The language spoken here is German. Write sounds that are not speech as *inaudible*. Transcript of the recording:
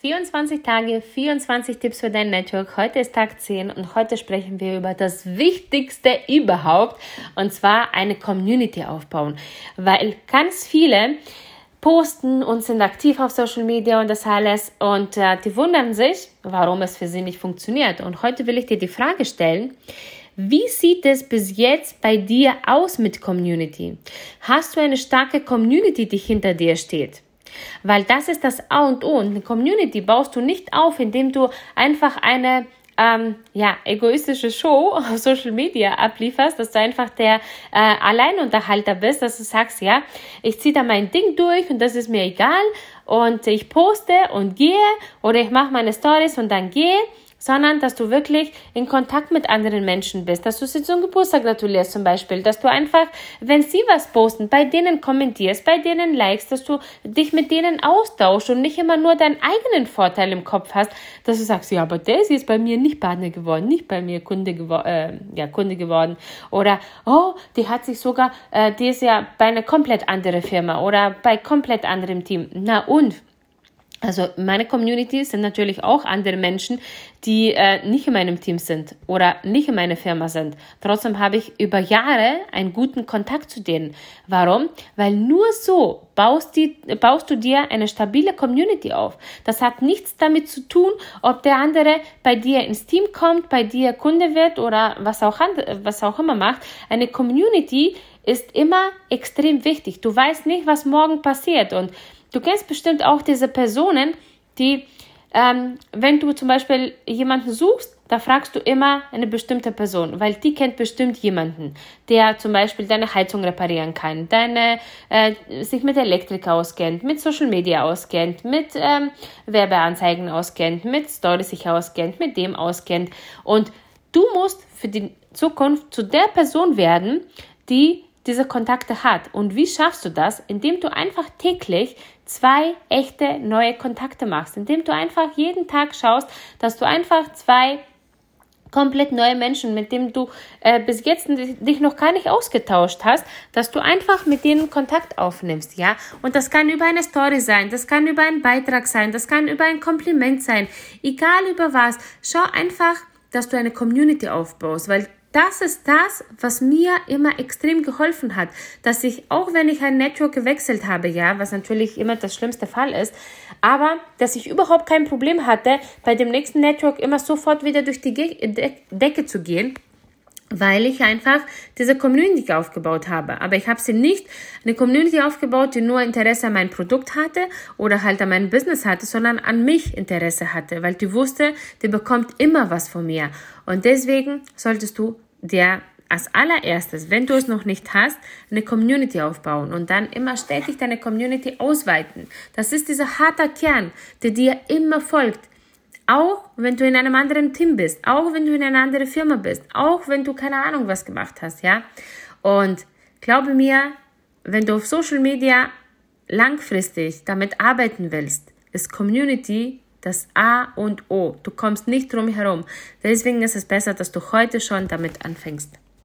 24 Tage, 24 Tipps für dein Network. Heute ist Tag 10 und heute sprechen wir über das Wichtigste überhaupt und zwar eine Community aufbauen, weil ganz viele posten und sind aktiv auf Social Media und das alles und äh, die wundern sich, warum es für sie nicht funktioniert. Und heute will ich dir die Frage stellen, wie sieht es bis jetzt bei dir aus mit Community? Hast du eine starke Community, die hinter dir steht? Weil das ist das A und O. Und eine Community baust du nicht auf, indem du einfach eine ähm, ja, egoistische Show *laughs* auf Social Media ablieferst, dass du einfach der äh, Alleinunterhalter bist, dass du sagst, ja, ich ziehe da mein Ding durch und das ist mir egal und ich poste und gehe oder ich mache meine Stories und dann gehe sondern dass du wirklich in Kontakt mit anderen Menschen bist, dass du sie zum Geburtstag gratulierst zum Beispiel, dass du einfach, wenn sie was posten, bei denen kommentierst, bei denen likest, dass du dich mit denen austauschst und nicht immer nur deinen eigenen Vorteil im Kopf hast, dass du sagst, ja, aber der ist jetzt bei mir nicht Partner geworden, nicht bei mir Kunde, gewo äh, ja, Kunde geworden oder, oh, die hat sich sogar, äh, die ist ja bei einer komplett anderen Firma oder bei komplett anderem Team. Na und? Also meine Community sind natürlich auch andere Menschen, die äh, nicht in meinem Team sind oder nicht in meiner Firma sind. Trotzdem habe ich über Jahre einen guten Kontakt zu denen. Warum? Weil nur so baust, die, baust du dir eine stabile Community auf. Das hat nichts damit zu tun, ob der andere bei dir ins Team kommt, bei dir Kunde wird oder was auch, was auch immer macht. Eine Community ist immer extrem wichtig. Du weißt nicht, was morgen passiert und Du kennst bestimmt auch diese Personen, die, ähm, wenn du zum Beispiel jemanden suchst, da fragst du immer eine bestimmte Person, weil die kennt bestimmt jemanden, der zum Beispiel deine Heizung reparieren kann, deine, äh, sich mit Elektrik auskennt, mit Social Media auskennt, mit ähm, Werbeanzeigen auskennt, mit Stories sich auskennt, mit dem auskennt. Und du musst für die Zukunft zu der Person werden, die diese Kontakte hat. Und wie schaffst du das? Indem du einfach täglich zwei echte neue Kontakte machst, indem du einfach jeden Tag schaust, dass du einfach zwei komplett neue Menschen, mit denen du äh, bis jetzt dich noch gar nicht ausgetauscht hast, dass du einfach mit denen Kontakt aufnimmst, ja? Und das kann über eine Story sein, das kann über einen Beitrag sein, das kann über ein Kompliment sein, egal über was. Schau einfach, dass du eine Community aufbaust, weil das ist das, was mir immer extrem geholfen hat, dass ich, auch wenn ich ein Network gewechselt habe, ja, was natürlich immer das schlimmste Fall ist, aber dass ich überhaupt kein Problem hatte, bei dem nächsten Network immer sofort wieder durch die De Decke zu gehen, weil ich einfach diese Community aufgebaut habe. Aber ich habe sie nicht eine Community aufgebaut, die nur Interesse an meinem Produkt hatte oder halt an meinem Business hatte, sondern an mich Interesse hatte, weil die wusste, die bekommt immer was von mir. Und deswegen solltest du dir als allererstes, wenn du es noch nicht hast, eine Community aufbauen und dann immer stetig deine Community ausweiten. Das ist dieser harte Kern, der dir immer folgt. Auch wenn du in einem anderen Team bist, auch wenn du in einer anderen Firma bist, auch wenn du keine Ahnung was gemacht hast, ja. Und glaube mir, wenn du auf Social Media langfristig damit arbeiten willst, ist Community das A und O. Du kommst nicht drum herum. Deswegen ist es besser, dass du heute schon damit anfängst.